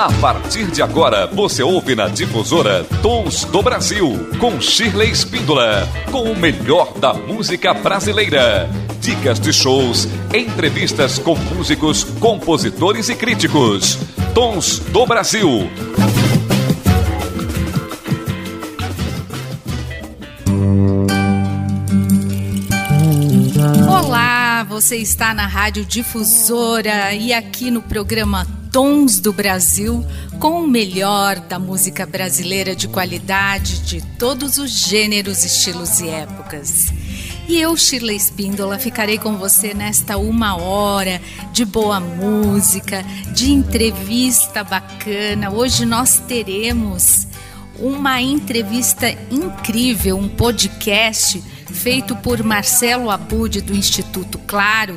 A partir de agora, você ouve na difusora Tons do Brasil, com Shirley Espíndola, com o melhor da música brasileira. Dicas de shows, entrevistas com músicos, compositores e críticos. Tons do Brasil. Olá, você está na Rádio Difusora e aqui no programa Tons do Brasil, com o melhor da música brasileira de qualidade de todos os gêneros, estilos e épocas. E eu, Shirley Espíndola, ficarei com você nesta uma hora de boa música, de entrevista bacana. Hoje nós teremos uma entrevista incrível, um podcast feito por Marcelo Abud do Instituto Claro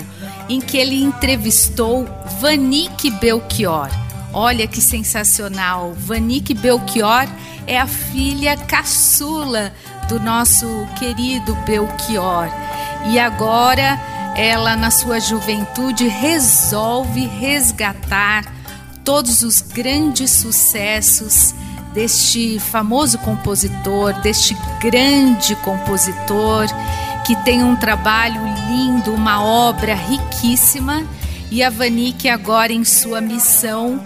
em que ele entrevistou Vanique Belchior. Olha que sensacional! Vanique Belchior é a filha caçula do nosso querido Belchior. E agora ela, na sua juventude, resolve resgatar todos os grandes sucessos deste famoso compositor, deste grande compositor que tem um trabalho lindo, uma obra riquíssima, e a Vanique agora em sua missão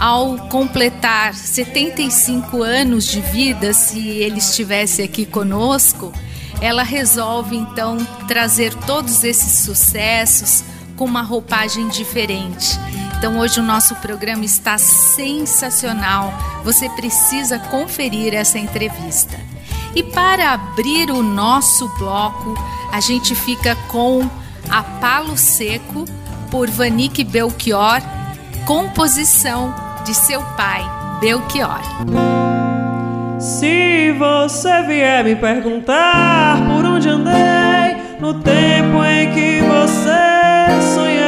ao completar 75 anos de vida, se ele estivesse aqui conosco, ela resolve então trazer todos esses sucessos com uma roupagem diferente. Então hoje o nosso programa está sensacional. Você precisa conferir essa entrevista. E para abrir o nosso bloco, a gente fica com A Palo Seco, por Vanique Belchior, composição de seu pai, Belchior. Se você vier me perguntar por onde andei no tempo em que você sonhava,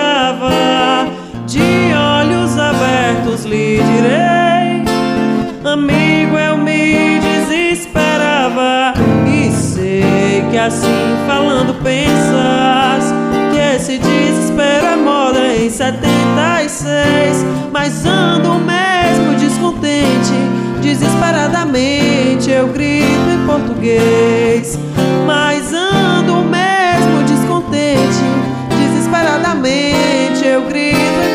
de olhos abertos lhe direi, amigo, eu me desesperava e sei que assim falando pensas que esse desespero é moda em 76, mas ando mesmo descontente, desesperadamente eu grito em português, mas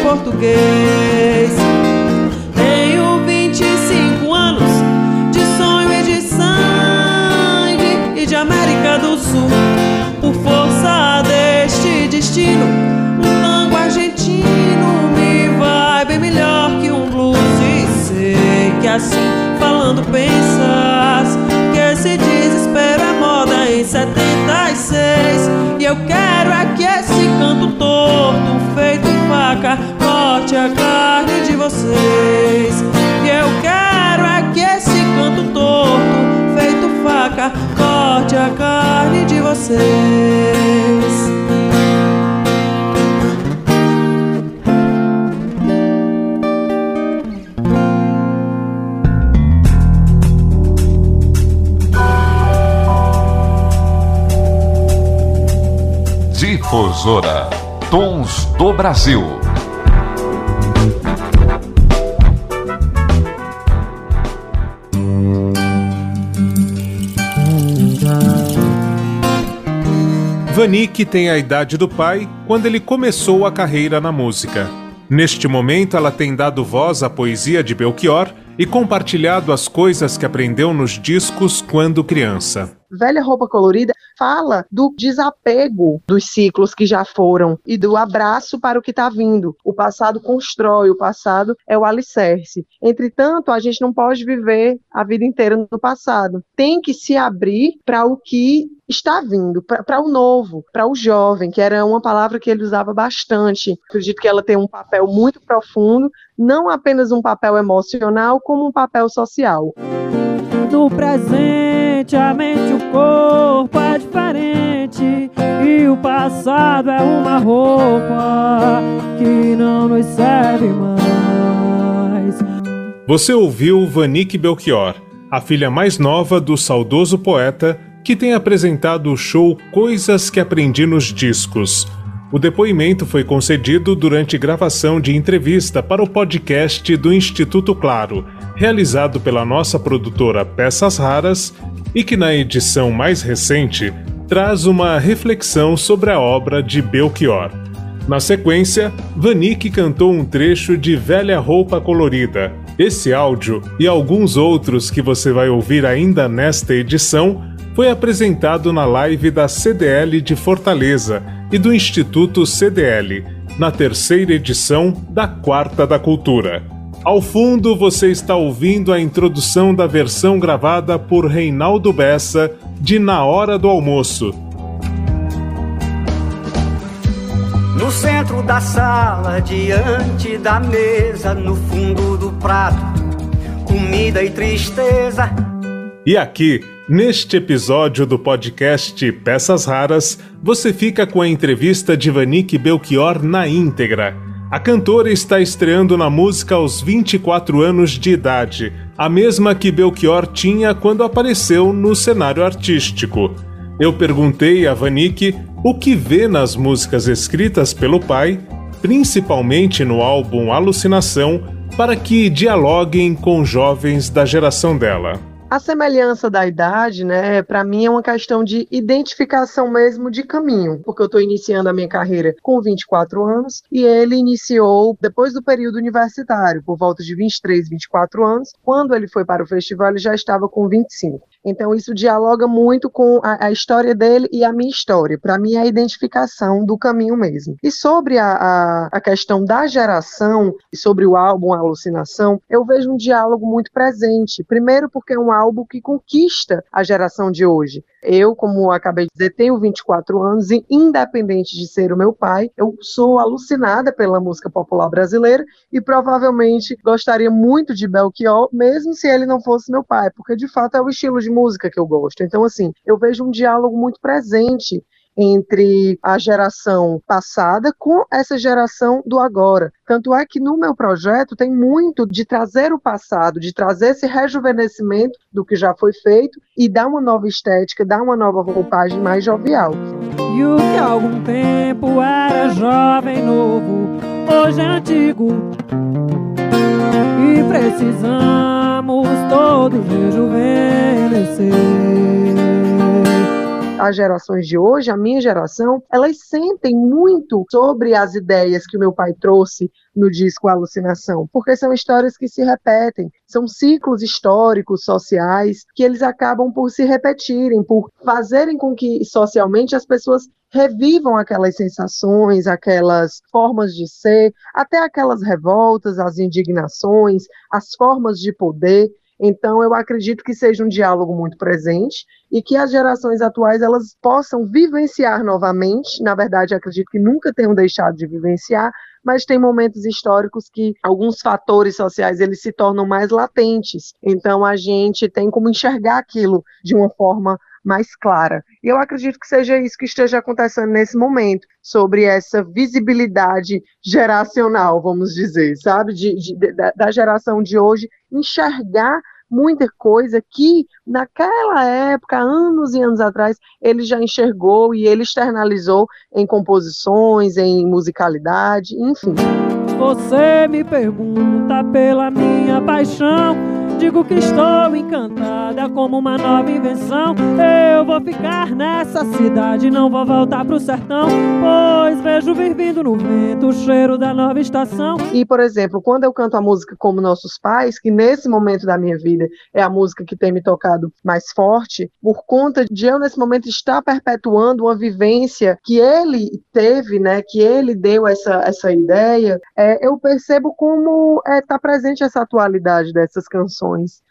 português. Tenho 25 anos de sonho e de sangue e de América do Sul. Por força deste destino, um tango argentino me vai bem melhor que um blues. E sei que assim falando pensas que esse desespero é moda em 76. E eu quero é que esse canto torto, feito faca, corte a carne de vocês. E eu quero é que esse canto torto, feito faca, corte a carne de vocês. Difusora Tons do Brasil. Vanik tem a idade do pai quando ele começou a carreira na música. Neste momento, ela tem dado voz à poesia de Belchior e compartilhado as coisas que aprendeu nos discos quando criança. Velha Roupa Colorida fala do desapego dos ciclos que já foram e do abraço para o que está vindo. O passado constrói, o passado é o alicerce. Entretanto, a gente não pode viver a vida inteira no passado. Tem que se abrir para o que está vindo, para o novo, para o jovem, que era uma palavra que ele usava bastante. Acredito que ela tem um papel muito profundo, não apenas um papel emocional, como um papel social. No presente, a mente e o corpo é diferente. E o passado é uma roupa que não nos serve mais. Você ouviu Vanique Belchior, a filha mais nova do saudoso poeta que tem apresentado o show Coisas que Aprendi nos Discos. O depoimento foi concedido durante gravação de entrevista para o podcast do Instituto Claro, realizado pela nossa produtora Peças Raras e que na edição mais recente traz uma reflexão sobre a obra de Belchior. Na sequência, Vanik cantou um trecho de Velha Roupa Colorida. Esse áudio e alguns outros que você vai ouvir ainda nesta edição foi apresentado na live da CDL de Fortaleza e do Instituto CDL, na terceira edição da Quarta da Cultura. Ao fundo, você está ouvindo a introdução da versão gravada por Reinaldo Bessa de Na Hora do Almoço. No centro da sala, diante da mesa, no fundo do prato, comida e tristeza. E aqui, Neste episódio do podcast Peças Raras, você fica com a entrevista de Vanik Belchior na íntegra. A cantora está estreando na música aos 24 anos de idade, a mesma que Belchior tinha quando apareceu no cenário artístico. Eu perguntei a Vanik o que vê nas músicas escritas pelo pai, principalmente no álbum Alucinação, para que dialoguem com jovens da geração dela. A semelhança da idade, né, para mim é uma questão de identificação mesmo de caminho, porque eu estou iniciando a minha carreira com 24 anos e ele iniciou depois do período universitário, por volta de 23, 24 anos. Quando ele foi para o festival, ele já estava com 25. Então, isso dialoga muito com a, a história dele e a minha história. Para mim, é a identificação do caminho mesmo. E sobre a, a, a questão da geração e sobre o álbum Alucinação, eu vejo um diálogo muito presente. Primeiro, porque é um álbum que conquista a geração de hoje. Eu, como acabei de dizer, tenho 24 anos e, independente de ser o meu pai, eu sou alucinada pela música popular brasileira e provavelmente gostaria muito de Belchior, mesmo se ele não fosse meu pai, porque de fato é o estilo de música que eu gosto. Então, assim, eu vejo um diálogo muito presente entre a geração passada com essa geração do agora. Tanto é que no meu projeto tem muito de trazer o passado, de trazer esse rejuvenescimento do que já foi feito e dar uma nova estética, dar uma nova roupagem mais jovial. E o que algum tempo era jovem novo, hoje é antigo. Precisamos todos rejuvenescer as gerações de hoje, a minha geração, elas sentem muito sobre as ideias que o meu pai trouxe no disco Alucinação, porque são histórias que se repetem, são ciclos históricos, sociais, que eles acabam por se repetirem, por fazerem com que socialmente as pessoas revivam aquelas sensações, aquelas formas de ser, até aquelas revoltas, as indignações, as formas de poder. Então, eu acredito que seja um diálogo muito presente e que as gerações atuais elas possam vivenciar novamente. Na verdade, acredito que nunca tenham deixado de vivenciar, mas tem momentos históricos que alguns fatores sociais eles se tornam mais latentes. Então, a gente tem como enxergar aquilo de uma forma mais clara. E eu acredito que seja isso que esteja acontecendo nesse momento, sobre essa visibilidade geracional, vamos dizer, sabe, de, de, da, da geração de hoje enxergar muita coisa que naquela época, anos e anos atrás, ele já enxergou e ele externalizou em composições, em musicalidade, enfim. Você me pergunta pela minha paixão Digo que estou encantada como uma nova invenção. Eu vou ficar nessa cidade, não vou voltar pro sertão, pois vejo vir no vento o cheiro da nova estação. E, por exemplo, quando eu canto a música como Nossos Pais, que nesse momento da minha vida é a música que tem me tocado mais forte, por conta de eu nesse momento estar perpetuando uma vivência que ele teve, né, que ele deu essa, essa ideia, é, eu percebo como está é, tá presente essa atualidade dessas canções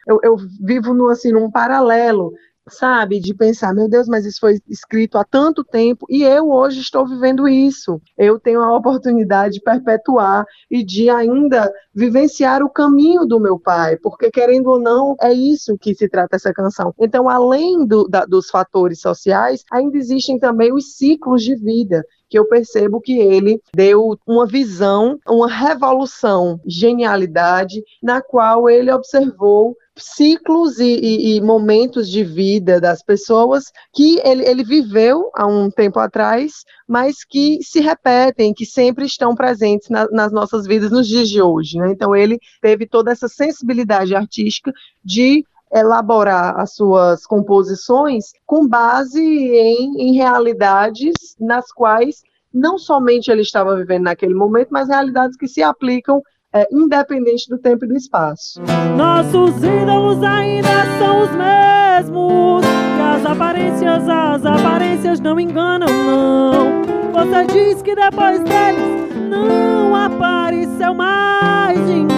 eu, eu vivo no, assim, num paralelo sabe, de pensar, meu Deus, mas isso foi escrito há tanto tempo e eu hoje estou vivendo isso. Eu tenho a oportunidade de perpetuar e de ainda vivenciar o caminho do meu pai, porque querendo ou não, é isso que se trata essa canção. Então, além do, da, dos fatores sociais, ainda existem também os ciclos de vida que eu percebo que ele deu uma visão, uma revolução, genialidade, na qual ele observou ciclos e, e, e, momentos de vida das pessoas que ele, ele viveu há um tempo atrás, mas que se repetem, que sempre estão presentes na, nas nossas vidas nos dias de hoje. Né? Então, ele teve toda essa sensibilidade artística de elaborar as suas composições com base em, em realidades nas quais não somente ele estava vivendo naquele momento, mas realidades que se aplicam é, independente do tempo e do espaço. Nossos ídolos ainda são os mesmos. E as aparências, as aparências não enganam, não. Você diz que depois deles não apareceu mais ninguém.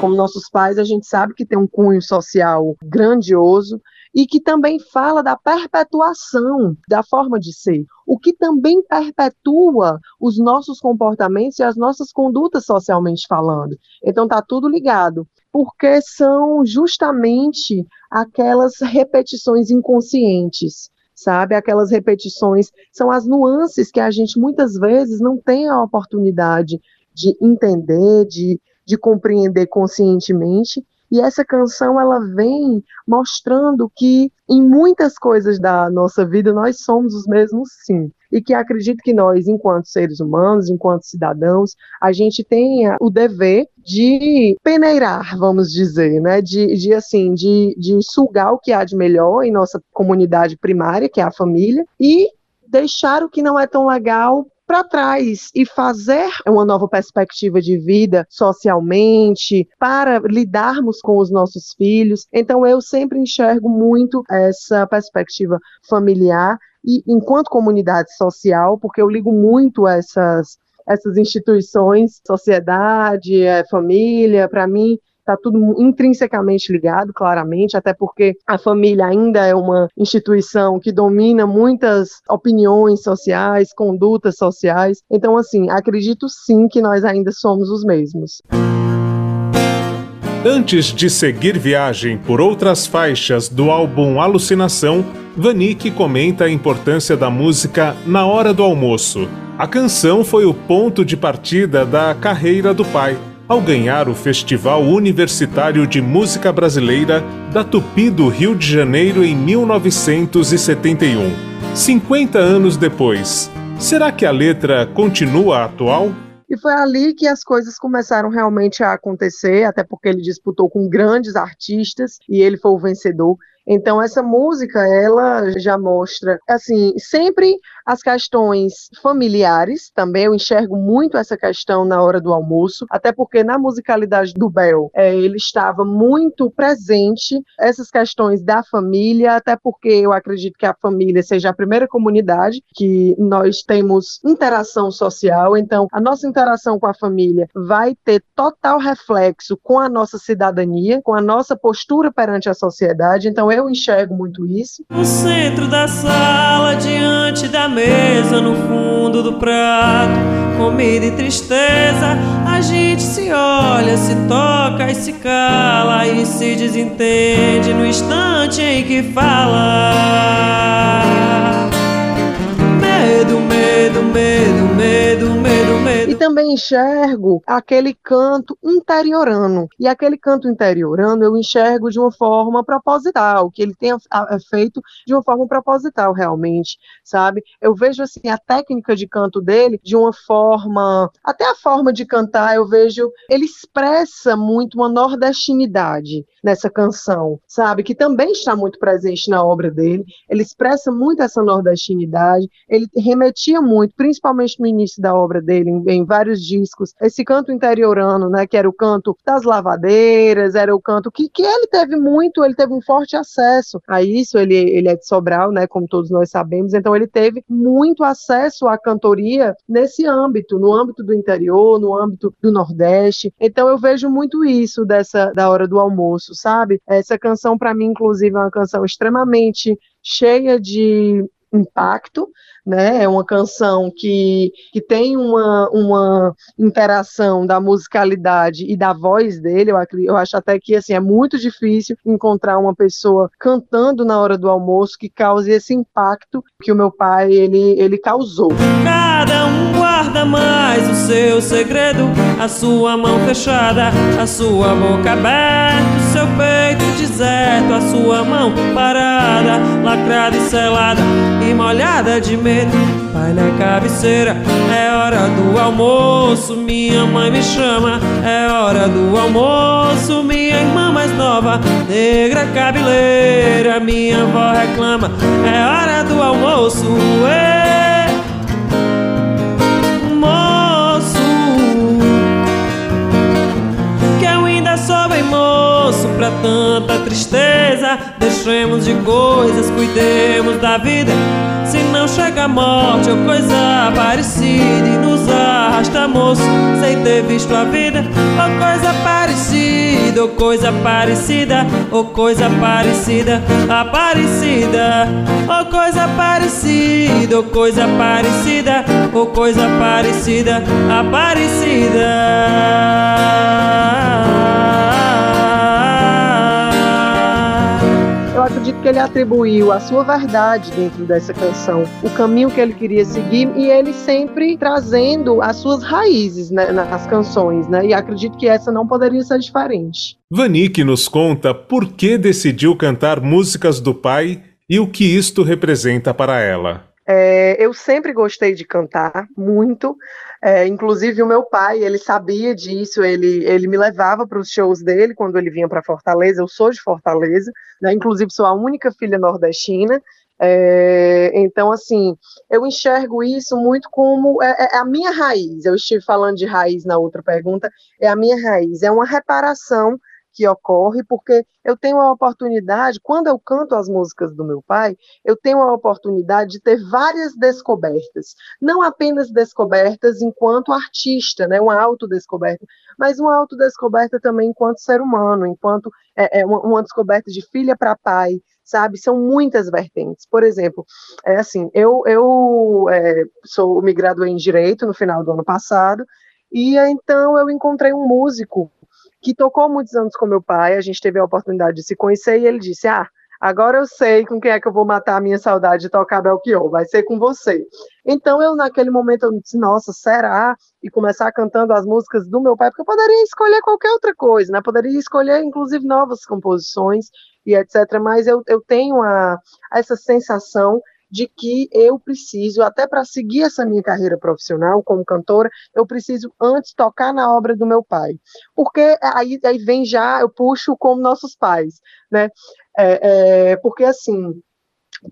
Como nossos pais, a gente sabe que tem um cunho social grandioso e que também fala da perpetuação da forma de ser, o que também perpetua os nossos comportamentos e as nossas condutas socialmente falando. Então está tudo ligado, porque são justamente aquelas repetições inconscientes sabe? Aquelas repetições são as nuances que a gente muitas vezes não tem a oportunidade de entender, de, de compreender conscientemente, e essa canção ela vem mostrando que em muitas coisas da nossa vida nós somos os mesmos sim. E que acredito que nós, enquanto seres humanos, enquanto cidadãos, a gente tenha o dever de peneirar, vamos dizer, né? De, de assim, de, de sugar o que há de melhor em nossa comunidade primária, que é a família, e deixar o que não é tão legal para trás e fazer uma nova perspectiva de vida socialmente, para lidarmos com os nossos filhos. Então, eu sempre enxergo muito essa perspectiva familiar e enquanto comunidade social, porque eu ligo muito essas essas instituições, sociedade, é, família, para mim está tudo intrinsecamente ligado, claramente, até porque a família ainda é uma instituição que domina muitas opiniões sociais, condutas sociais. Então, assim, acredito sim que nós ainda somos os mesmos. Antes de seguir viagem por outras faixas do álbum Alucinação, Vanik comenta a importância da música na hora do almoço. A canção foi o ponto de partida da carreira do pai ao ganhar o Festival Universitário de Música Brasileira da Tupi do Rio de Janeiro em 1971. 50 anos depois, será que a letra continua atual? E foi ali que as coisas começaram realmente a acontecer, até porque ele disputou com grandes artistas e ele foi o vencedor. Então essa música, ela já mostra, assim, sempre as questões familiares, também eu enxergo muito essa questão na hora do almoço, até porque na musicalidade do Bel, é, ele estava muito presente essas questões da família, até porque eu acredito que a família seja a primeira comunidade que nós temos interação social, então a nossa interação com a família vai ter total reflexo com a nossa cidadania, com a nossa postura perante a sociedade, então eu enxergo muito isso. No centro da sala, diante da mesa, no fundo do prato, comida e tristeza, a gente se olha, se toca e se cala e se desentende no instante em que fala. Medo, medo, medo, medo, medo, E também enxergo aquele canto interiorano. E aquele canto interiorano eu enxergo de uma forma proposital, que ele tenha é feito de uma forma proposital realmente, sabe? Eu vejo assim a técnica de canto dele de uma forma, até a forma de cantar, eu vejo, ele expressa muito uma nordestinidade nessa canção, sabe? Que também está muito presente na obra dele. Ele expressa muito essa nordestinidade, ele remetia muito, principalmente no início da obra dele, em, vários discos, esse canto interiorano, né, que era o canto das lavadeiras, era o canto que, que ele teve muito, ele teve um forte acesso a isso, ele, ele é de Sobral, né, como todos nós sabemos, então ele teve muito acesso à cantoria nesse âmbito, no âmbito do interior, no âmbito do Nordeste, então eu vejo muito isso dessa, da hora do almoço, sabe? Essa canção, para mim, inclusive, é uma canção extremamente cheia de impacto, né? É uma canção que, que tem uma, uma interação da musicalidade e da voz dele. Eu, eu acho até que assim é muito difícil encontrar uma pessoa cantando na hora do almoço que cause esse impacto que o meu pai ele, ele causou. Cada um guarda mais o seu segredo, a sua mão fechada, a sua boca aberta, o seu peito deserto, a sua mão parada, lacrada e selada e molhada de medo. Pai na cabeceira, é hora do almoço, minha mãe me chama, é hora do almoço, minha irmã mais nova, negra cabeleira, minha avó reclama, é hora do almoço. Ei! Tanta tristeza. Deixemos de coisas, cuidemos da vida. Se não chega a morte ou coisa parecida e nos arrasta, moço, sem ter visto a vida. Ou coisa parecida, ou coisa parecida, ou coisa parecida, aparecida. Ou coisa parecida, ou coisa parecida, ou coisa parecida, aparecida. Que ele atribuiu a sua verdade dentro dessa canção, o caminho que ele queria seguir e ele sempre trazendo as suas raízes né, nas canções, né? E acredito que essa não poderia ser diferente. Vanik nos conta por que decidiu cantar músicas do pai e o que isto representa para ela. É, eu sempre gostei de cantar muito, é, inclusive o meu pai, ele sabia disso, ele, ele me levava para os shows dele quando ele vinha para Fortaleza. Eu sou de Fortaleza, né, inclusive sou a única filha nordestina. É, então, assim, eu enxergo isso muito como é, é, a minha raiz. Eu estive falando de raiz na outra pergunta, é a minha raiz, é uma reparação que ocorre, porque eu tenho a oportunidade, quando eu canto as músicas do meu pai, eu tenho a oportunidade de ter várias descobertas, não apenas descobertas enquanto artista, né, uma autodescoberta, mas uma autodescoberta também enquanto ser humano, enquanto é, é uma, uma descoberta de filha para pai, sabe? São muitas vertentes. Por exemplo, é assim, eu, eu é, sou me graduei em direito no final do ano passado e então eu encontrei um músico que tocou muitos anos com meu pai, a gente teve a oportunidade de se conhecer e ele disse: Ah, agora eu sei com quem é que eu vou matar a minha saudade de tocar Belchior, vai ser com você. Então eu, naquele momento, eu disse: Nossa, será? E começar cantando as músicas do meu pai, porque eu poderia escolher qualquer outra coisa, né? Poderia escolher, inclusive, novas composições e etc. Mas eu, eu tenho a, essa sensação de que eu preciso, até para seguir essa minha carreira profissional como cantora, eu preciso antes tocar na obra do meu pai. Porque aí, aí vem já, eu puxo como nossos pais, né? É, é, porque assim,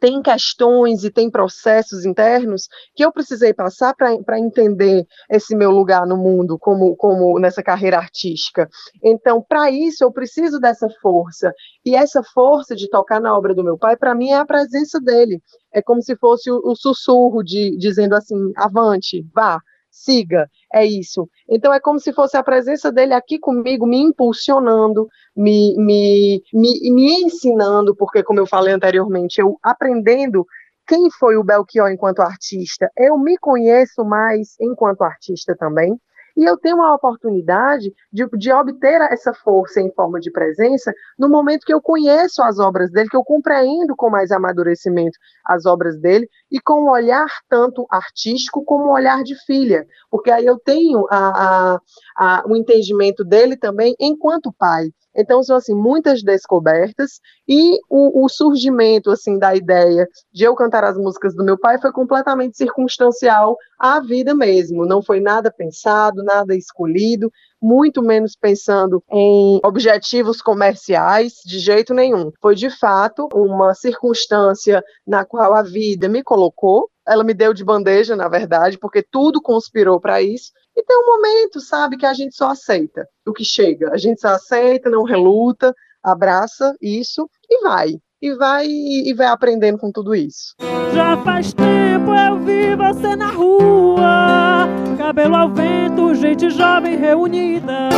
tem questões e tem processos internos que eu precisei passar para entender esse meu lugar no mundo como, como nessa carreira artística. Então, para isso, eu preciso dessa força. E essa força de tocar na obra do meu pai, para mim, é a presença dele. É como se fosse o, o sussurro de dizendo assim: avante, vá siga, é isso. Então é como se fosse a presença dele aqui comigo, me impulsionando, me, me, me, me ensinando, porque como eu falei anteriormente, eu aprendendo quem foi o Belchior enquanto artista, eu me conheço mais enquanto artista também. E eu tenho a oportunidade de, de obter essa força em forma de presença no momento que eu conheço as obras dele, que eu compreendo com mais amadurecimento as obras dele e com um olhar tanto artístico como um olhar de filha, porque aí eu tenho a, a, a, o entendimento dele também enquanto pai. Então, são assim, muitas descobertas e o, o, surgimento assim da ideia de eu cantar as músicas do meu pai foi completamente circunstancial à vida mesmo. Não foi nada pensado, nada escolhido, muito menos pensando em objetivos comerciais, de jeito nenhum. Foi de fato uma circunstância na qual a vida me colocou. Ela me deu de bandeja, na verdade, porque tudo conspirou para isso e tem um momento, sabe, que a gente só aceita o que chega. A gente só aceita, não reluta, abraça isso e vai. E vai e vai aprendendo com tudo isso. Já faz tempo eu vi você na rua, cabelo ao vento, gente jovem reunida.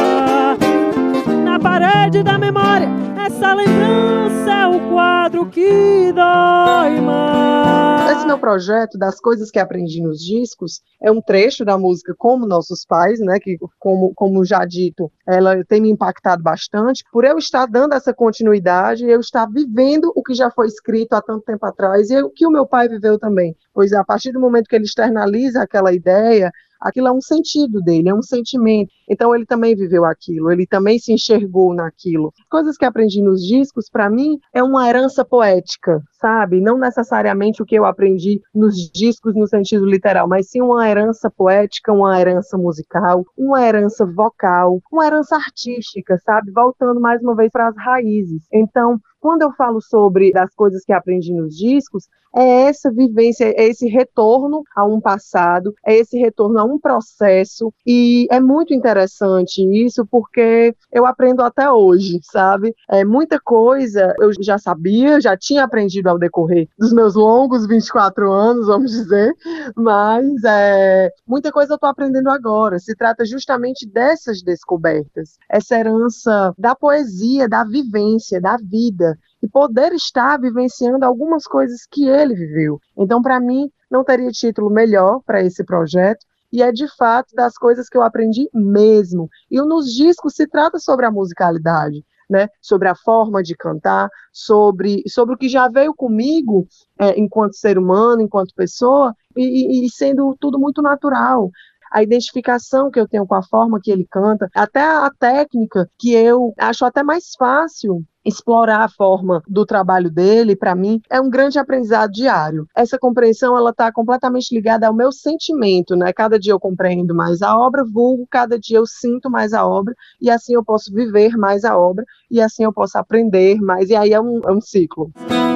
Parede da memória essa lembrança é o quadro que dói mais. Esse meu projeto das coisas que aprendi nos discos é um trecho da música Como Nossos Pais, né, que como, como já dito, ela tem me impactado bastante, por eu estar dando essa continuidade, eu estar vivendo o que já foi escrito há tanto tempo atrás e o que o meu pai viveu também. Pois a partir do momento que ele externaliza aquela ideia, aquilo é um sentido dele, é um sentimento. Então ele também viveu aquilo, ele também se enxergou naquilo. Coisas que aprendi nos discos, para mim, é uma herança poética, sabe? Não necessariamente o que eu aprendi nos discos no sentido literal, mas sim uma herança poética, uma herança musical, uma herança vocal, uma herança artística, sabe? Voltando mais uma vez para as raízes. Então, quando eu falo sobre as coisas que aprendi nos discos, é essa vivência, é esse retorno a um passado, é esse retorno a um processo, e é muito interessante isso, porque eu aprendo até hoje, sabe? É muita coisa eu já sabia, já tinha aprendido ao decorrer dos meus longos 24 anos, vamos dizer, mas é, muita coisa eu estou aprendendo agora. Se trata justamente dessas descobertas, essa herança da poesia, da vivência, da vida, e poder estar vivenciando algumas coisas que ele viveu. Então, para mim, não teria título melhor para esse projeto. E é de fato das coisas que eu aprendi mesmo. E nos discos se trata sobre a musicalidade, né? Sobre a forma de cantar, sobre, sobre o que já veio comigo é, enquanto ser humano, enquanto pessoa, e, e sendo tudo muito natural a identificação que eu tenho com a forma que ele canta, até a técnica que eu acho até mais fácil explorar a forma do trabalho dele, para mim, é um grande aprendizado diário. Essa compreensão, ela está completamente ligada ao meu sentimento, né? Cada dia eu compreendo mais a obra, vulgo, cada dia eu sinto mais a obra, e assim eu posso viver mais a obra, e assim eu posso aprender mais, e aí é um, é um ciclo.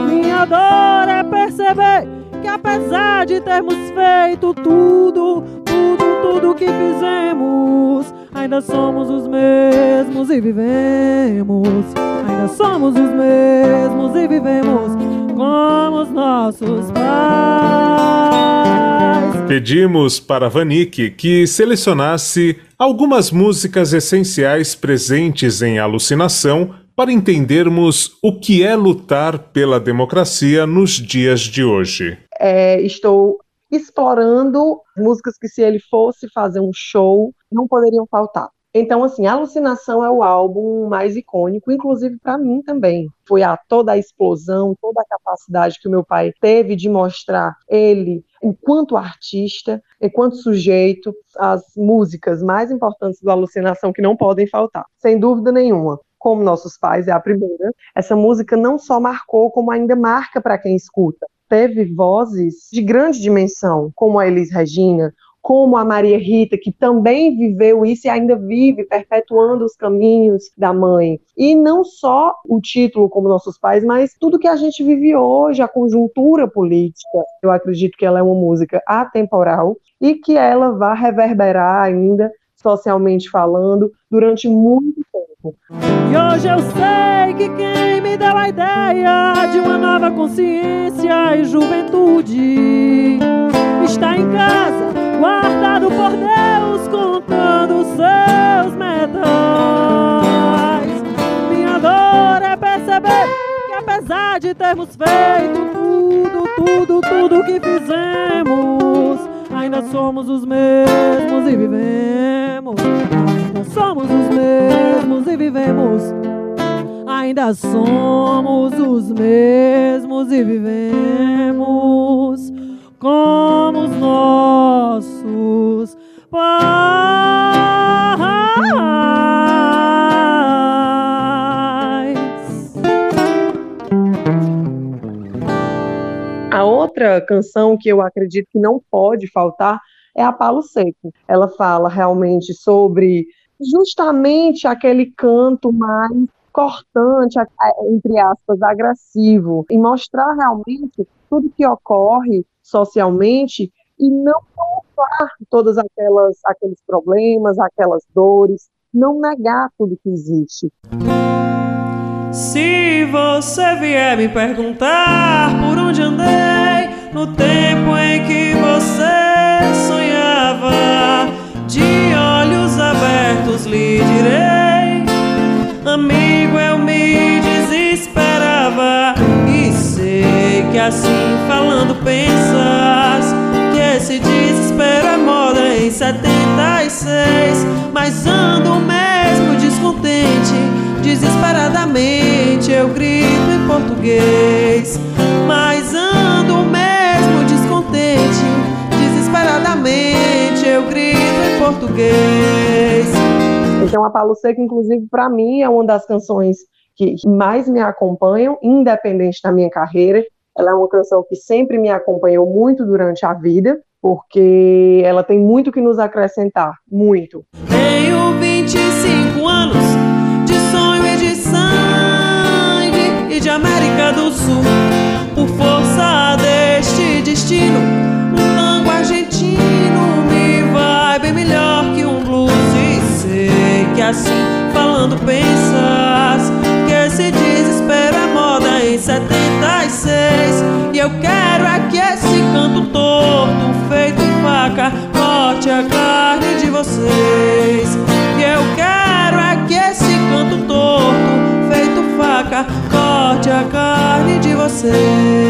Minha dor é perceber que apesar de termos feito tudo, tudo, tudo que fizemos, ainda somos os mesmos e vivemos. Ainda somos os mesmos e vivemos como os nossos pais. Pedimos para Vanik que selecionasse algumas músicas essenciais presentes em Alucinação para entendermos o que é lutar pela democracia nos dias de hoje. É, estou explorando músicas que, se ele fosse fazer um show, não poderiam faltar. Então, assim, Alucinação é o álbum mais icônico, inclusive para mim também. Foi a toda a explosão, toda a capacidade que o meu pai teve de mostrar ele enquanto artista, enquanto sujeito, as músicas mais importantes do Alucinação que não podem faltar, sem dúvida nenhuma. Como Nossos Pais é a primeira, essa música não só marcou, como ainda marca para quem escuta teve vozes de grande dimensão, como a Elis Regina, como a Maria Rita, que também viveu isso e ainda vive, perpetuando os caminhos da mãe. E não só o título, como nossos pais, mas tudo que a gente vive hoje, a conjuntura política. Eu acredito que ela é uma música atemporal e que ela vai reverberar ainda, socialmente falando, durante muito tempo. E hoje eu sei que quem me deu a ideia de uma nova consciência e juventude está em casa, guardado por Deus, contando seus metais. Minha dor é perceber que apesar de termos feito tudo, tudo, tudo que fizemos, ainda somos os mesmos e vivemos. Ainda somos os mesmos e vivemos. Ainda somos os mesmos e vivemos como os nossos pais. A outra canção que eu acredito que não pode faltar é a Palo Seco. Ela fala realmente sobre justamente aquele canto mais cortante, entre aspas, agressivo, e mostrar realmente tudo que ocorre socialmente e não colocar todas aquelas aqueles problemas, aquelas dores, não negar tudo que existe. Se você vier me perguntar por onde andei no tempo em que você sonhava, de olhos abertos lhe direi: Amigo, eu me desesperava. E sei que assim falando pensas que esse desespero é moda em 76. Mas ando mesmo descontente, desesperadamente eu grito em português. Mas ando mesmo descontente, desesperadamente eu grito em português. Então a Paulo Seco, inclusive, para mim é uma das canções que mais me acompanham, independente da minha carreira. Ela é uma canção que sempre me acompanhou muito durante a vida, porque ela tem muito que nos acrescentar, muito. Tenho 25 anos a carne de vocês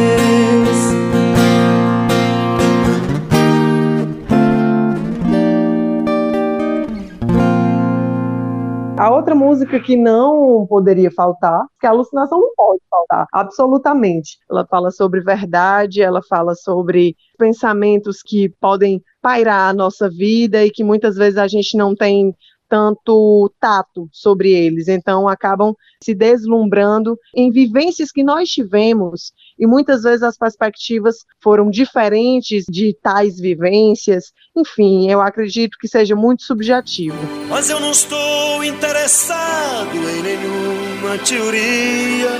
A outra música que não poderia faltar, que a alucinação não pode faltar, absolutamente. Ela fala sobre verdade, ela fala sobre pensamentos que podem pairar a nossa vida e que muitas vezes a gente não tem tanto tato sobre eles, então acabam se deslumbrando em vivências que nós tivemos e muitas vezes as perspectivas foram diferentes de tais vivências. Enfim, eu acredito que seja muito subjetivo. Mas eu não estou interessado em nenhuma teoria,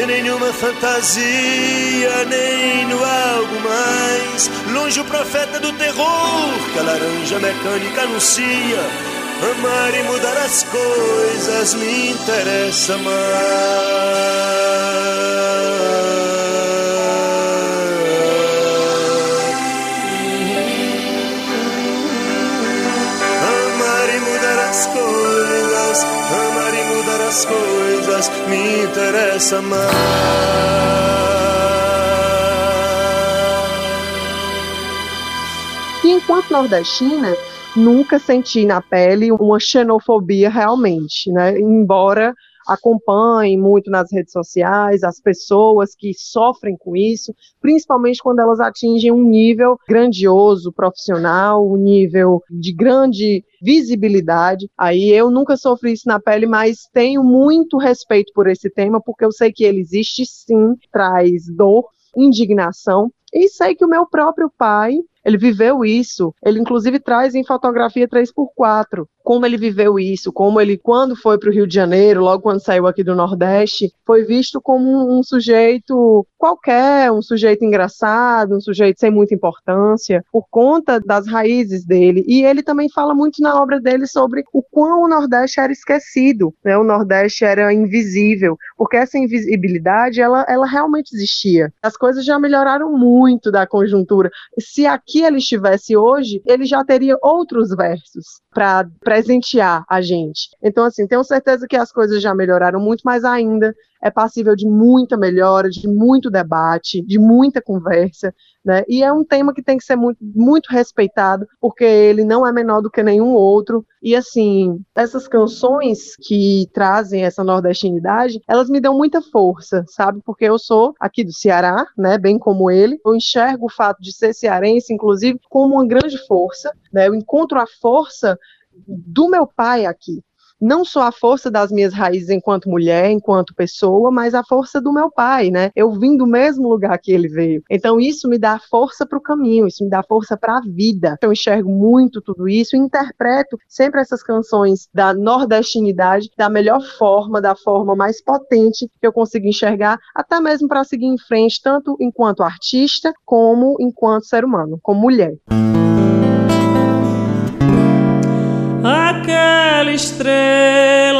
em nenhuma fantasia, nem no algo mais. Longe o profeta do terror que a laranja mecânica anuncia. Amar e mudar as coisas me interessa mais. Amar e mudar as coisas, amar e mudar as coisas me interessa mais. E enquanto nordestina, nunca senti na pele uma xenofobia realmente, né? Embora acompanhe muito nas redes sociais as pessoas que sofrem com isso, principalmente quando elas atingem um nível grandioso, profissional, um nível de grande visibilidade. Aí eu nunca sofri isso na pele, mas tenho muito respeito por esse tema, porque eu sei que ele existe sim, traz dor, indignação, e sei que o meu próprio pai, ele viveu isso. Ele, inclusive, traz em fotografia 3x4 como ele viveu isso, como ele, quando foi para o Rio de Janeiro, logo quando saiu aqui do Nordeste, foi visto como um sujeito qualquer, um sujeito engraçado, um sujeito sem muita importância, por conta das raízes dele. E ele também fala muito na obra dele sobre o quão o Nordeste era esquecido, né? o Nordeste era invisível, porque essa invisibilidade, ela, ela realmente existia. As coisas já melhoraram muito da conjuntura. Se aqui ele estivesse hoje, ele já teria outros versos para presentear a gente. Então, assim, tenho certeza que as coisas já melhoraram muito, mas ainda é passível de muita melhora, de muito debate, de muita conversa, né? E é um tema que tem que ser muito, muito respeitado, porque ele não é menor do que nenhum outro. E assim, essas canções que trazem essa nordestinidade, elas me dão muita força, sabe? Porque eu sou aqui do Ceará, né? Bem como ele. Eu enxergo o fato de ser cearense, inclusive, como uma grande força, né? Eu encontro a força do meu pai aqui, não só a força das minhas raízes enquanto mulher, enquanto pessoa, mas a força do meu pai, né? Eu vim do mesmo lugar que ele veio. Então isso me dá força para o caminho, isso me dá força para a vida. Eu enxergo muito tudo isso interpreto sempre essas canções da nordestinidade da melhor forma, da forma mais potente que eu consigo enxergar, até mesmo para seguir em frente, tanto enquanto artista como enquanto ser humano, como mulher. Aquela estrela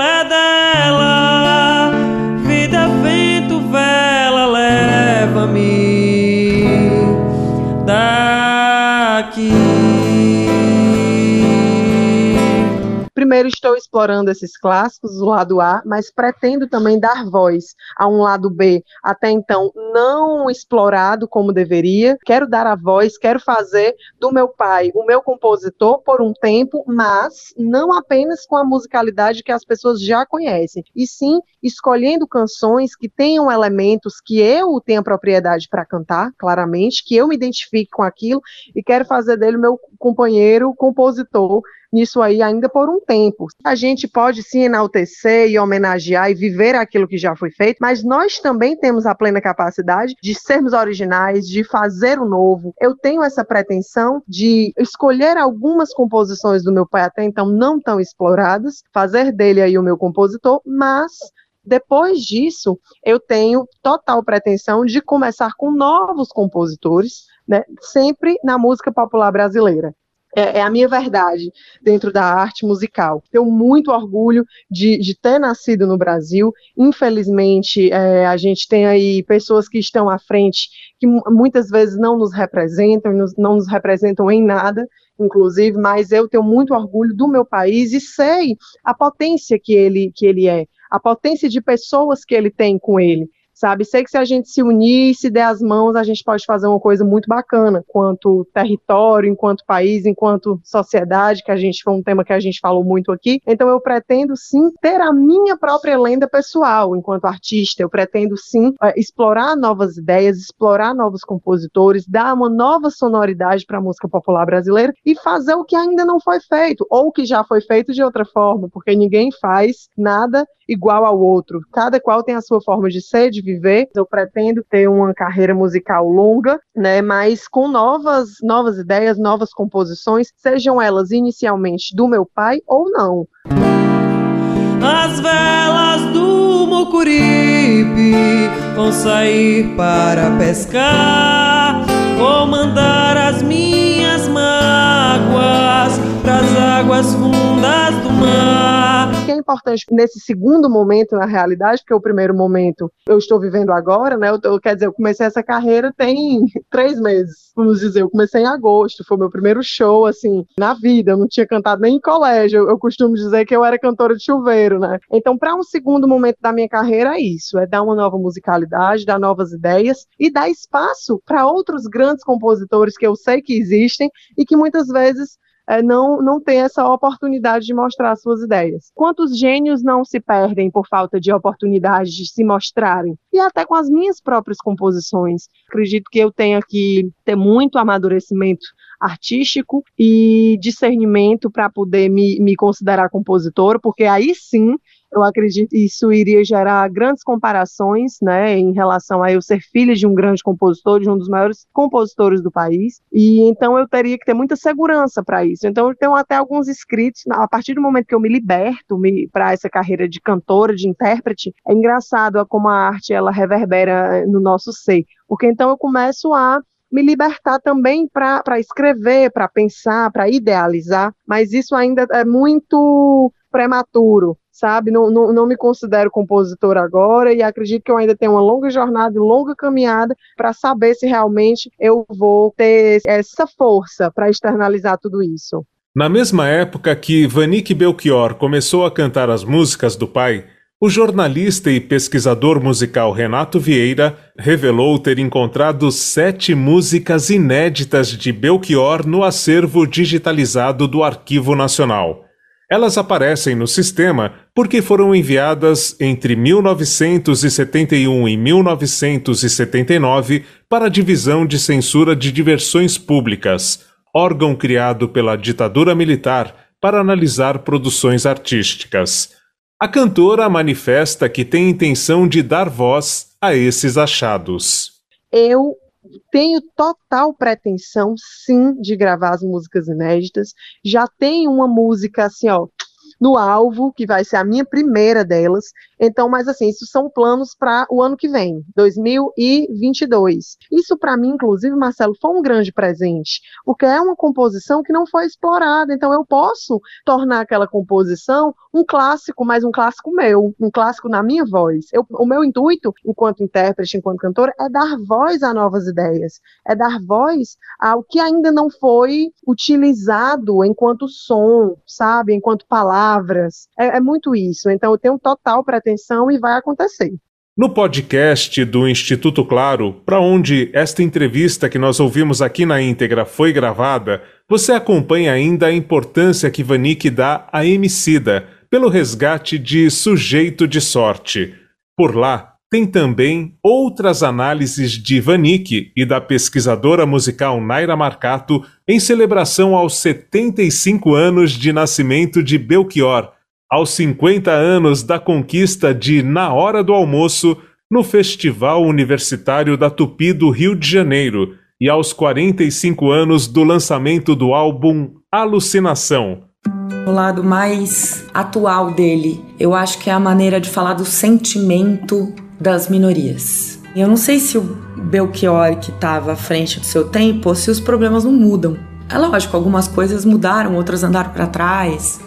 Primeiro, estou explorando esses clássicos, o lado A, mas pretendo também dar voz a um lado B, até então não explorado como deveria. Quero dar a voz, quero fazer do meu pai o meu compositor por um tempo, mas não apenas com a musicalidade que as pessoas já conhecem, e sim escolhendo canções que tenham elementos que eu tenha propriedade para cantar, claramente, que eu me identifique com aquilo e quero fazer dele meu companheiro compositor nisso aí ainda por um tempo. A gente pode se enaltecer e homenagear e viver aquilo que já foi feito, mas nós também temos a plena capacidade de sermos originais, de fazer o novo. Eu tenho essa pretensão de escolher algumas composições do meu pai até então não tão exploradas, fazer dele aí o meu compositor, mas depois disso, eu tenho total pretensão de começar com novos compositores, né, sempre na música popular brasileira é, é, a minha verdade dentro da arte musical. Tenho muito orgulho de, de ter nascido no Brasil. Infelizmente, é, a gente tem aí pessoas que estão à frente que muitas vezes não nos representam, não nos representam em nada, inclusive, mas eu tenho muito orgulho do meu país e sei a potência que ele, que ele é, a potência de pessoas que ele tem com ele sabe? Sei que se a gente se unir, se der as mãos, a gente pode fazer uma coisa muito bacana, enquanto território, enquanto país, enquanto sociedade, que a gente foi um tema que a gente falou muito aqui. Então eu pretendo sim ter a minha própria lenda pessoal, enquanto artista. Eu pretendo sim é, explorar novas ideias, explorar novos compositores, dar uma nova sonoridade para a música popular brasileira e fazer o que ainda não foi feito, ou que já foi feito de outra forma, porque ninguém faz nada igual ao outro. Cada qual tem a sua forma de ser, de viver. Eu pretendo ter uma carreira musical longa, né, mas com novas, novas ideias, novas composições, sejam elas inicialmente do meu pai ou não. As velas do Mucuripe vão sair para pescar. Vou mandar as minhas águas fundas do mar que é importante nesse segundo momento, na realidade, porque o primeiro momento eu estou vivendo agora, né? Eu, eu, quer dizer, eu comecei essa carreira tem três meses, vamos dizer. Eu comecei em agosto, foi meu primeiro show, assim, na vida. Eu não tinha cantado nem em colégio. Eu, eu costumo dizer que eu era cantora de chuveiro, né? Então, para um segundo momento da minha carreira, é isso: é dar uma nova musicalidade, dar novas ideias e dar espaço para outros grandes compositores que eu sei que existem e que muitas vezes é, não, não tem essa oportunidade de mostrar suas ideias. Quantos gênios não se perdem por falta de oportunidade de se mostrarem? E até com as minhas próprias composições. Acredito que eu tenha que ter muito amadurecimento artístico e discernimento para poder me, me considerar compositora, porque aí sim eu acredito que isso iria gerar grandes comparações, né, em relação a eu ser filha de um grande compositor, de um dos maiores compositores do país, e então eu teria que ter muita segurança para isso. Então eu tenho até alguns escritos, a partir do momento que eu me liberto me, para essa carreira de cantora, de intérprete, é engraçado como a arte ela reverbera no nosso ser, porque então eu começo a me libertar também para escrever, para pensar, para idealizar, mas isso ainda é muito prematuro sabe? Não, não, não me considero compositor agora e acredito que eu ainda tenho uma longa jornada, longa caminhada para saber se realmente eu vou ter essa força para externalizar tudo isso. Na mesma época que Vanik Belchior começou a cantar as músicas do pai, o jornalista e pesquisador musical Renato Vieira revelou ter encontrado sete músicas inéditas de Belchior no acervo digitalizado do Arquivo Nacional. Elas aparecem no sistema porque foram enviadas entre 1971 e 1979 para a Divisão de Censura de Diversões Públicas, órgão criado pela ditadura militar para analisar produções artísticas. A cantora manifesta que tem intenção de dar voz a esses achados. Eu tenho total pretensão, sim, de gravar as músicas inéditas. Já tenho uma música assim, ó, no alvo, que vai ser a minha primeira delas. Então, mas assim, isso são planos para o ano que vem, 2022. Isso para mim, inclusive, Marcelo, foi um grande presente, porque é uma composição que não foi explorada. Então, eu posso tornar aquela composição um clássico, mas um clássico meu, um clássico na minha voz. Eu, o meu intuito, enquanto intérprete, enquanto cantora, é dar voz a novas ideias, é dar voz ao que ainda não foi utilizado enquanto som, sabe, enquanto palavra palavras. É, é muito isso. Então, eu tenho total pretensão e vai acontecer. No podcast do Instituto Claro, para onde esta entrevista que nós ouvimos aqui na íntegra foi gravada, você acompanha ainda a importância que Vanik dá a Emicida pelo resgate de Sujeito de Sorte. Por lá, tem também outras análises de Vanik e da pesquisadora musical Naira Marcato em celebração aos 75 anos de nascimento de Belchior, aos 50 anos da conquista de Na Hora do Almoço no Festival Universitário da Tupi do Rio de Janeiro e aos 45 anos do lançamento do álbum Alucinação. O lado mais atual dele, eu acho que é a maneira de falar do sentimento das minorias. Eu não sei se o Belchior que estava à frente do seu tempo ou se os problemas não mudam. É lógico, algumas coisas mudaram, outras andaram para trás.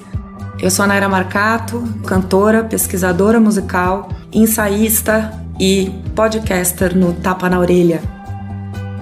Eu sou a Naira Marcato, cantora, pesquisadora musical, ensaísta e podcaster no Tapa na Orelha,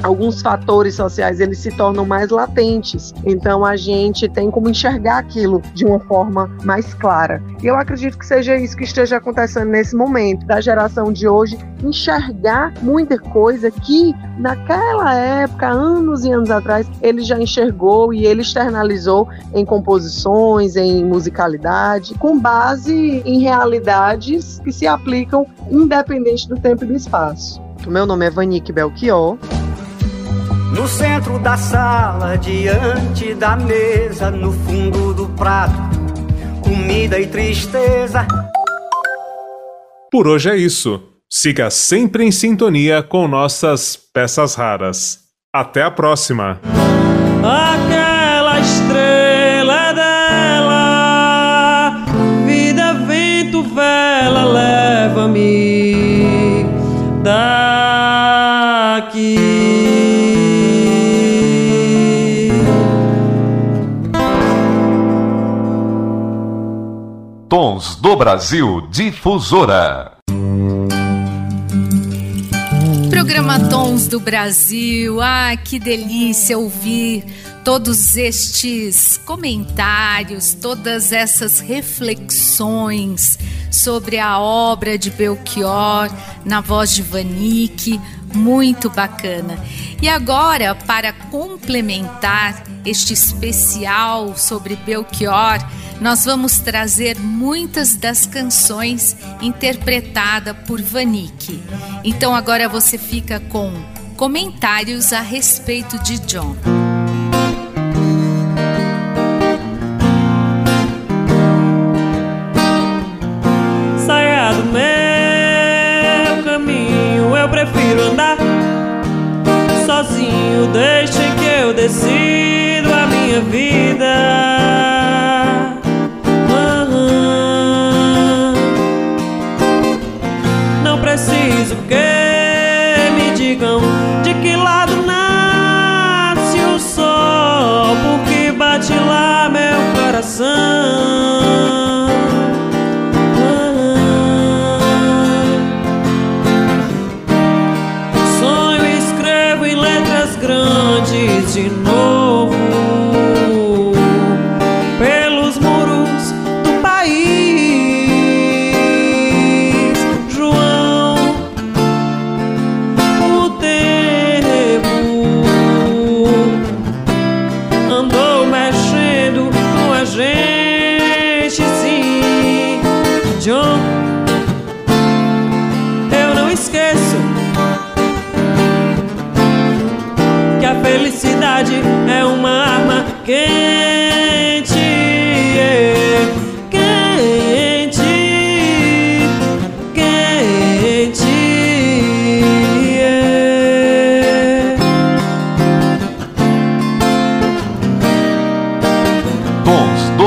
alguns fatores sociais eles se tornam mais latentes. Então a gente tem como enxergar aquilo de uma forma mais clara. E eu acredito que seja isso que esteja acontecendo nesse momento da geração de hoje enxergar muita coisa que naquela época, anos e anos atrás, ele já enxergou e ele externalizou em composições, em musicalidade, com base em realidades que se aplicam independente do tempo e do espaço. Meu nome é Vanique Belchior. No centro da sala, diante da mesa, no fundo do prato, comida e tristeza. Por hoje é isso. Siga sempre em sintonia com nossas peças raras. Até a próxima! Aquela estrela dela, vida, vento, vela, leva-me daqui. Tons do Brasil Difusora. Programa Tons do Brasil. Ah, que delícia ouvir todos estes comentários, todas essas reflexões sobre a obra de Belchior na voz de Vanik, muito bacana. E agora, para complementar este especial sobre Belchior, nós vamos trazer muitas das canções interpretadas por Vanik. Então agora você fica com comentários a respeito de John.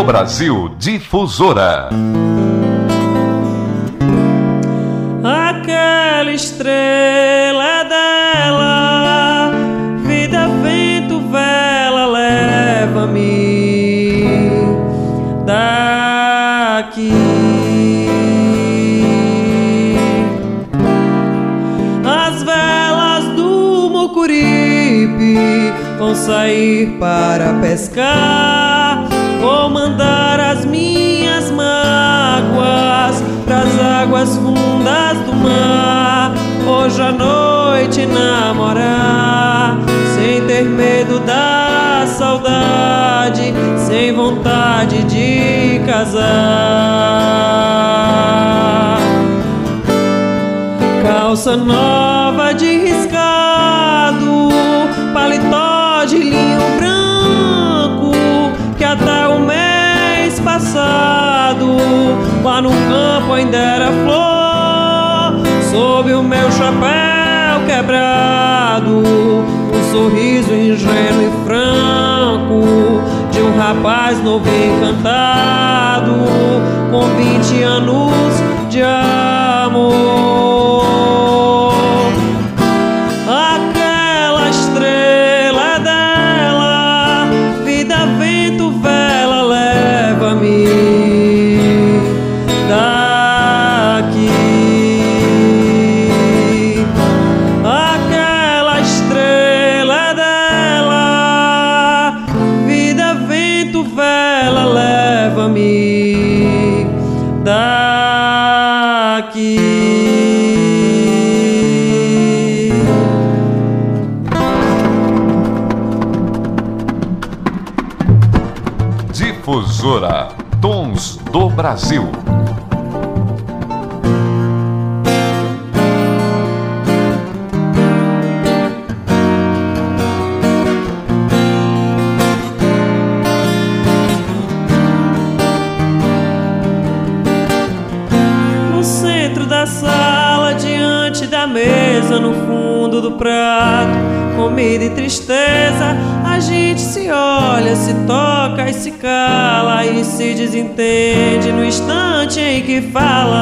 Brasil Difusora. Aquela estrela dela, vida, vento, vela, leva-me daqui. As velas do Mocuripe vão sair para pescar mandar as minhas mágoas pras águas fundas do mar. Hoje à noite namorar, sem ter medo da saudade, sem vontade de casar. Calça nova de passado, lá no campo ainda era flor, sob o meu chapéu quebrado, um sorriso ingênuo e franco de um rapaz novo encantado, com 20 anos de amor. Leva-me daqui. Difusora Tons do Brasil. Comida e tristeza, a gente se olha, se toca e se cala e se desentende no instante em que fala.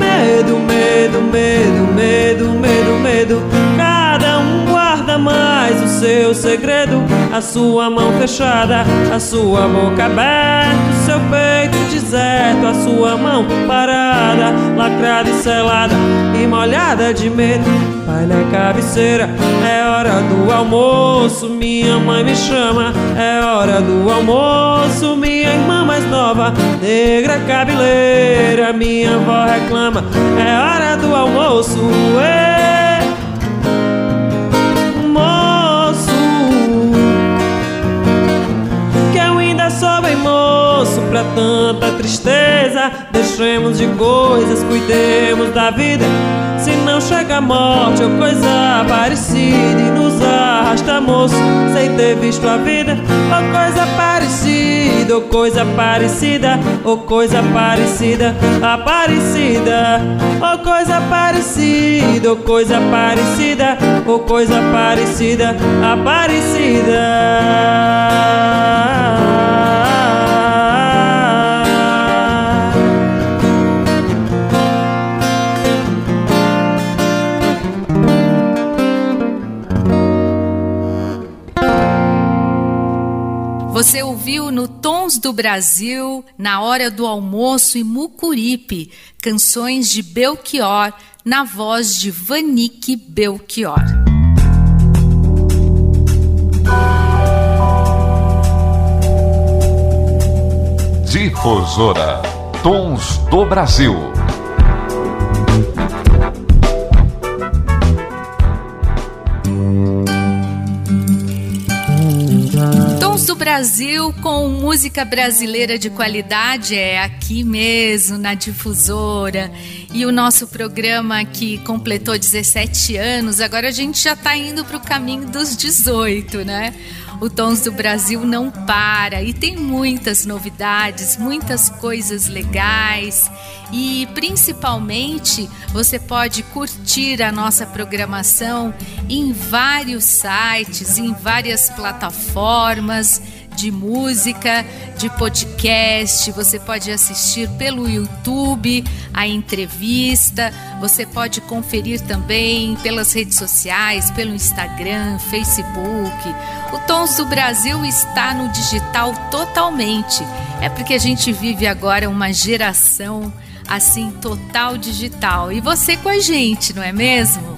Medo, medo, medo, medo, medo, medo. Seu segredo. A sua mão fechada, a sua boca aberta, o seu peito deserto, a sua mão parada, lacrada e selada e molhada de medo. Pai na cabeceira, é hora do almoço. Minha mãe me chama, é hora do almoço. Minha irmã mais nova, negra cabeleira, minha avó reclama, é hora do almoço. Ê, pra tanta tristeza. Deixemos de coisas, cuidemos da vida. Se não chega a morte ou coisa parecida e nos arrasta, moço, sem ter visto a vida. Ou coisa parecida, ou coisa parecida, ou coisa parecida, aparecida. Ou coisa parecida, ou coisa parecida, ou coisa parecida, aparecida. Ouviu no Tons do Brasil, na hora do almoço e Mucuripe, canções de Belchior, na voz de Vanique Belchior. Difusora Tons do Brasil. Brasil com música brasileira de qualidade é aqui mesmo na difusora. E o nosso programa que completou 17 anos, agora a gente já está indo para o caminho dos 18, né? O Tons do Brasil não para e tem muitas novidades, muitas coisas legais e principalmente você pode curtir a nossa programação em vários sites, em várias plataformas de música, de podcast, você pode assistir pelo YouTube a entrevista, você pode conferir também pelas redes sociais, pelo Instagram, Facebook. O Tons do Brasil está no digital totalmente. É porque a gente vive agora uma geração assim total digital. E você com a gente, não é mesmo?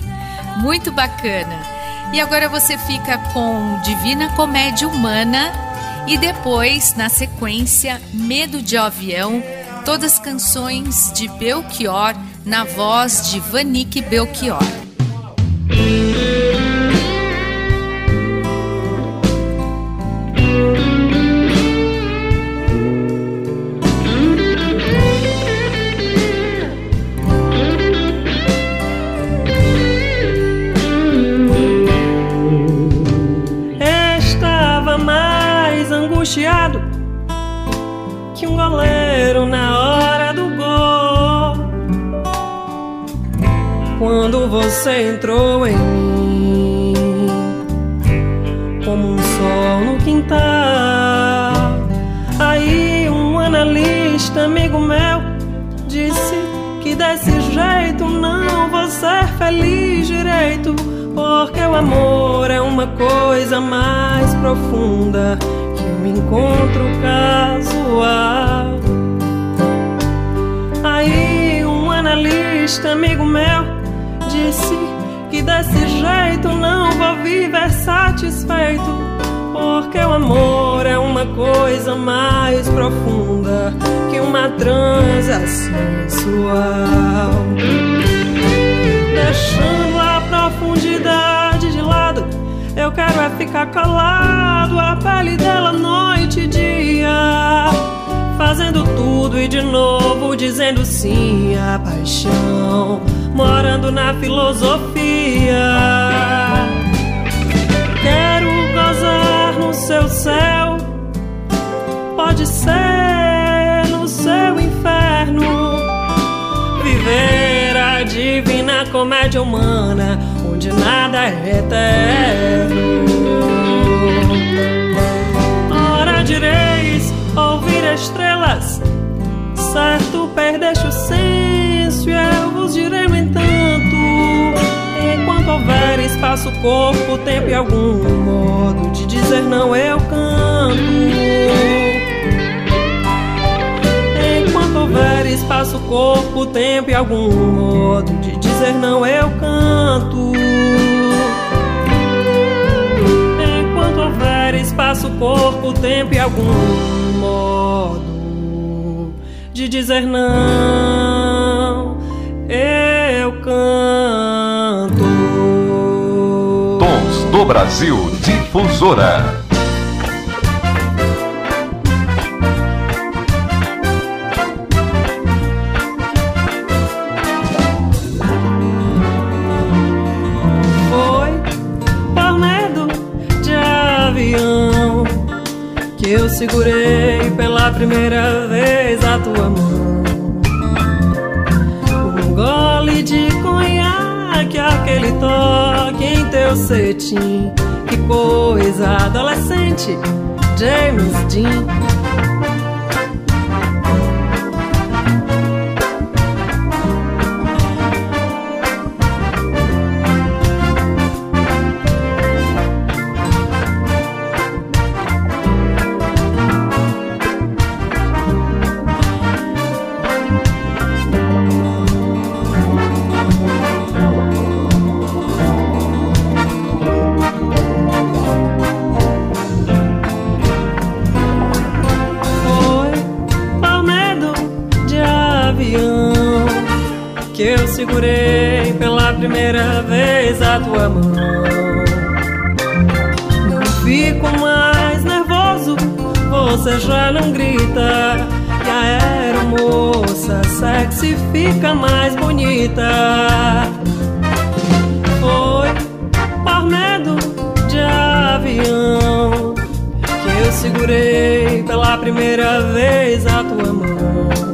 Muito bacana. E agora você fica com Divina Comédia Humana e depois, na sequência, Medo de Avião, todas canções de Belchior na voz de Vanique Belchior. Você entrou em mim como um sol no quintal. Aí um analista, amigo meu, disse que desse jeito não vou ser feliz direito, porque o amor é uma coisa mais profunda que um encontro casual. Aí um analista, amigo meu disse desse jeito não vou viver satisfeito. Porque o amor é uma coisa mais profunda que uma transa sensual. Deixando a profundidade de lado, eu quero é ficar calado, a pele dela noite e dia. Fazendo tudo e de novo dizendo sim à paixão morando na filosofia. Quero gozar no seu céu, pode ser no seu inferno. Viver a divina comédia humana, onde nada é eterno. Ora direis ouvir estrelas, espaço, corpo, tempo e algum modo de dizer não, eu canto. Enquanto houver espaço, corpo, tempo e algum modo de dizer não, eu canto. Enquanto houver espaço, corpo, tempo e algum modo de dizer não, eu canto. Brasil Difusora. Foi por medo de avião que eu segurei pela primeira vez a tua mão. Um gole de conhaque, aquele toque em teu cetim. Que coisa adolescente, James Dean. Fica mais bonita. Foi por medo de avião que eu segurei pela primeira vez a tua mão.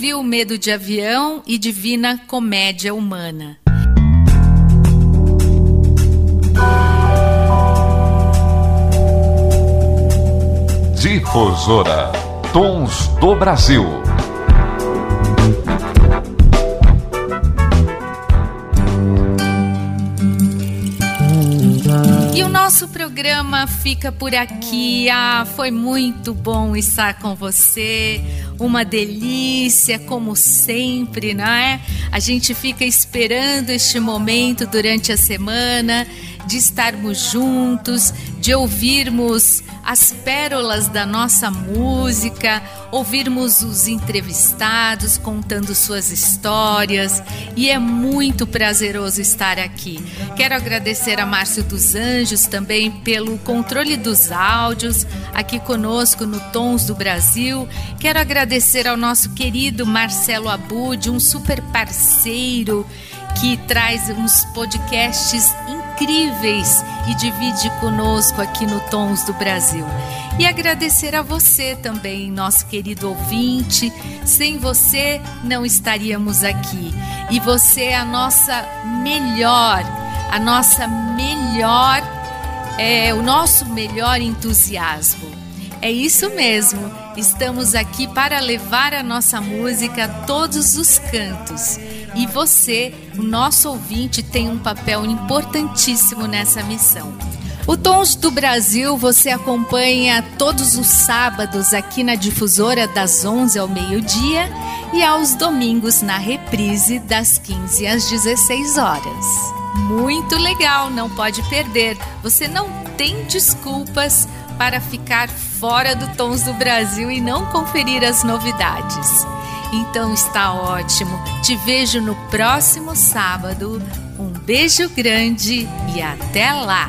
viu Medo de Avião e Divina Comédia Humana. Difusora Tons do Brasil. E o nosso programa fica por aqui. Ah, foi muito bom estar com você. Uma delícia, como sempre, não é? A gente fica esperando este momento durante a semana de estarmos juntos, de ouvirmos as pérolas da nossa música, ouvirmos os entrevistados contando suas histórias e é muito prazeroso estar aqui. Quero agradecer a Márcio dos Anjos também pelo controle dos áudios aqui conosco no Tons do Brasil. Quero agradecer ao nosso querido Marcelo Abud, um super parceiro que traz uns podcasts incríveis e divide conosco aqui no Tons do Brasil. E agradecer a você também, nosso querido ouvinte. Sem você não estaríamos aqui. E você é a nossa melhor, a nossa melhor, é, o nosso melhor entusiasmo. É isso mesmo. Estamos aqui para levar a nossa música a todos os cantos. E você, o nosso ouvinte, tem um papel importantíssimo nessa missão. O Tons do Brasil você acompanha todos os sábados aqui na difusora das 11 ao meio-dia e aos domingos na reprise das 15 às 16 horas. Muito legal, não pode perder. Você não tem desculpas para ficar fora do Tons do Brasil e não conferir as novidades. Então está ótimo. Te vejo no próximo sábado. Um beijo grande e até lá!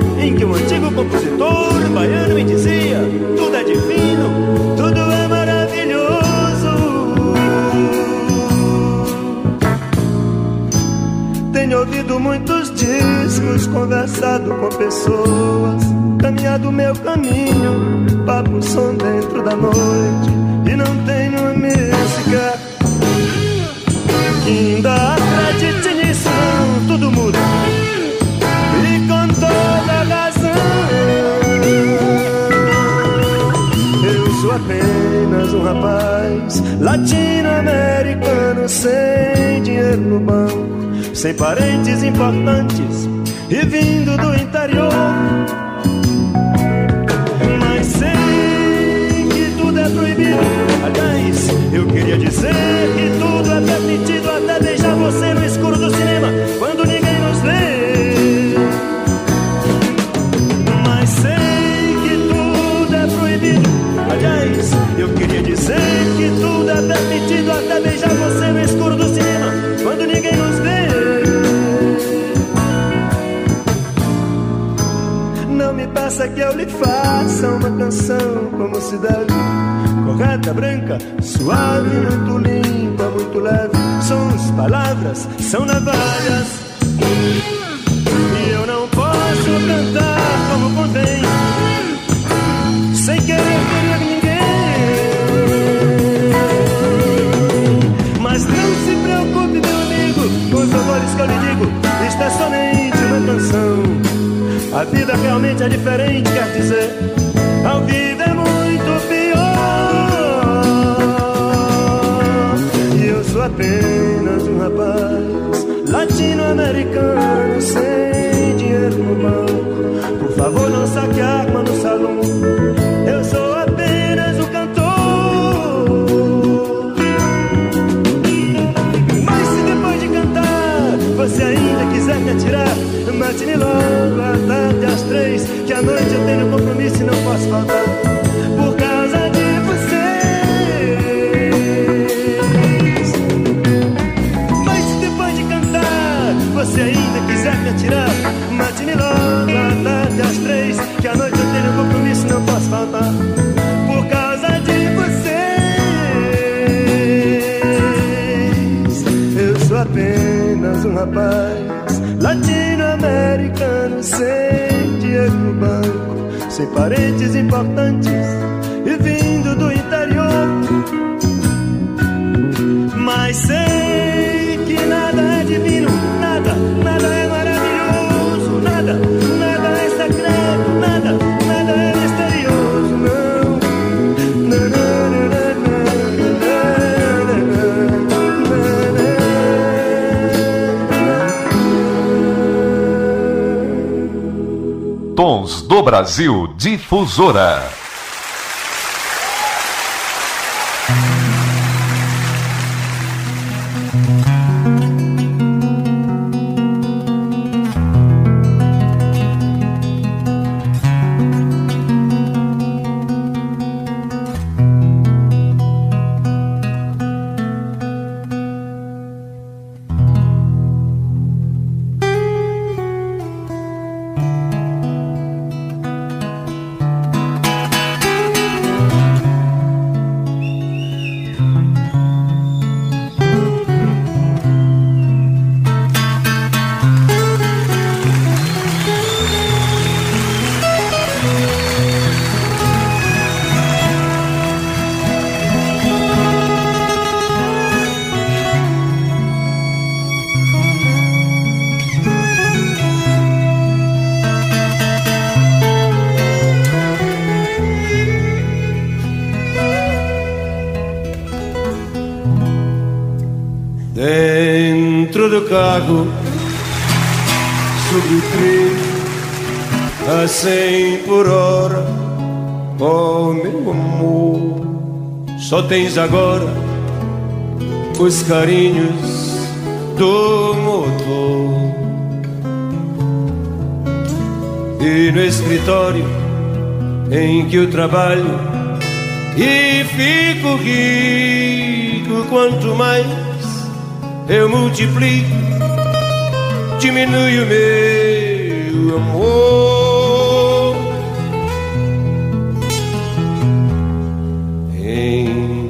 em que um antigo compositor baiano me dizia: tudo é divino, tudo é maravilhoso. Tenho ouvido muitos discos, conversado com pessoas, caminhado meu caminho, papo som dentro da noite, e não tenho uma música ainda acredite nisso, tudo muda. Apenas um rapaz latino-americano sem dinheiro no banco, sem parentes importantes e vindo do interior. Mas sei que tudo é proibido. Aliás, eu queria dizer que tudo é permitido até deixar você no escuro do cinema peça que eu lhe faça uma canção como se deve. Correta, branca, suave, muito limpa, muito leve. Sons, palavras, são navalhas. E eu não posso cantar como convém, sem querer ferir os amores que eu lhe digo, isto é somente uma canção. A vida realmente é diferente, quer dizer, ao vivo é muito pior. E eu sou apenas um rapaz latino-americano sem dinheiro no banco. Por favor, não saque arma no salão. Mate-me logo à tarde às três, que à noite eu tenho compromisso e não posso faltar. Por causa de vocês. Mas se depois de cantar, você ainda quiser me atirar, mate-me logo à tarde às três, que à noite eu tenho compromisso e não posso faltar. Por causa de vocês. Eu sou apenas um rapaz latino-americano sem dinheiro no banco, sem parentes importantes e vindo do interior. Mas sei Brasil Difusora. Tens agora os carinhos do motor. E no escritório em que eu trabalho, e fico rico quanto mais eu multiplico, diminui o meu amor.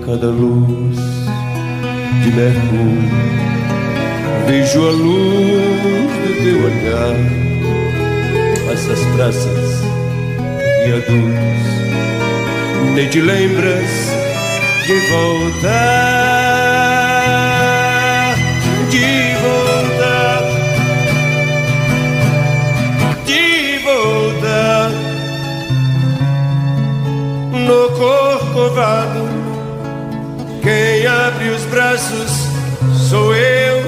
Cada luz de mercúrio, vejo a luz do teu olhar, essas praças e adultos, nem te lembras de voltar, de voltar, de voltar no corcovado. Quem abre os braços sou eu,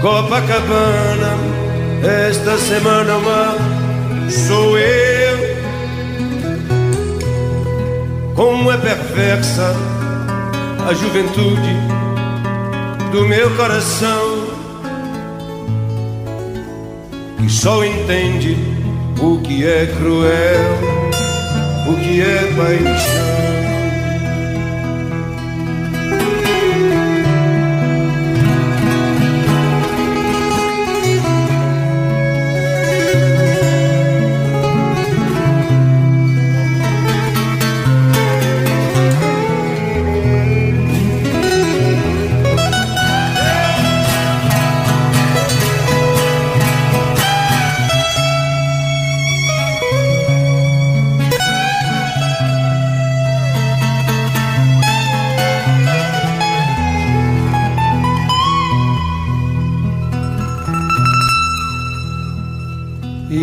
Copacabana. Esta semana o mar sou eu. Como é perversa a juventude do meu coração, que só entende o que é cruel, o que é paixão.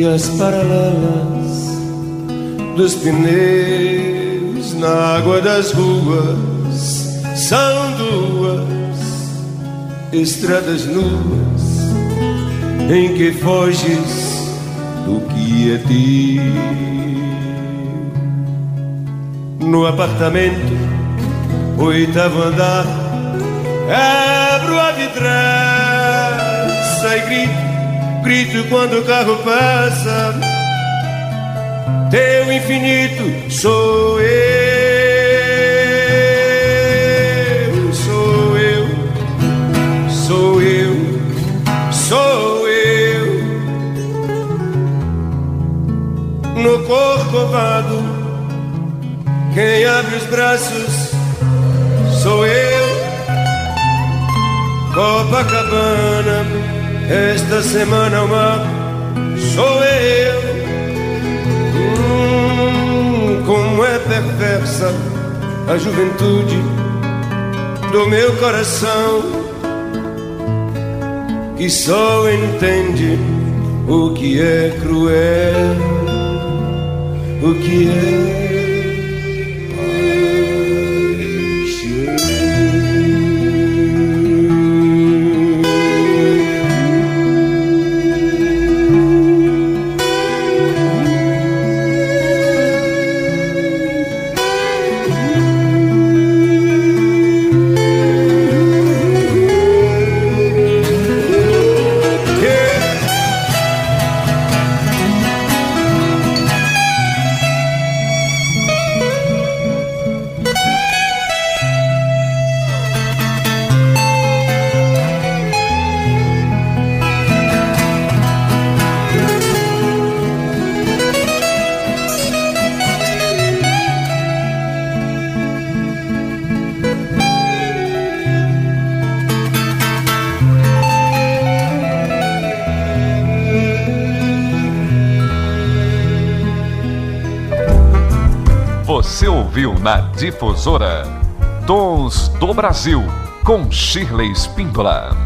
As paralelas dos pneus na água das ruas são duas estradas nuas em que foges do que é teu. No apartamento, oitavo andar, abro a vidraça e grito grito quando o carro passa. Teu infinito sou eu, sou eu, sou eu, sou eu. No corcovado, quem abre os braços sou eu. Copacabana, esta semana o mar sou eu. Hum, como é perversa a juventude do meu coração, que só entende o que é cruel, o que é Difusora Tons do Brasil com Shirley Spindola.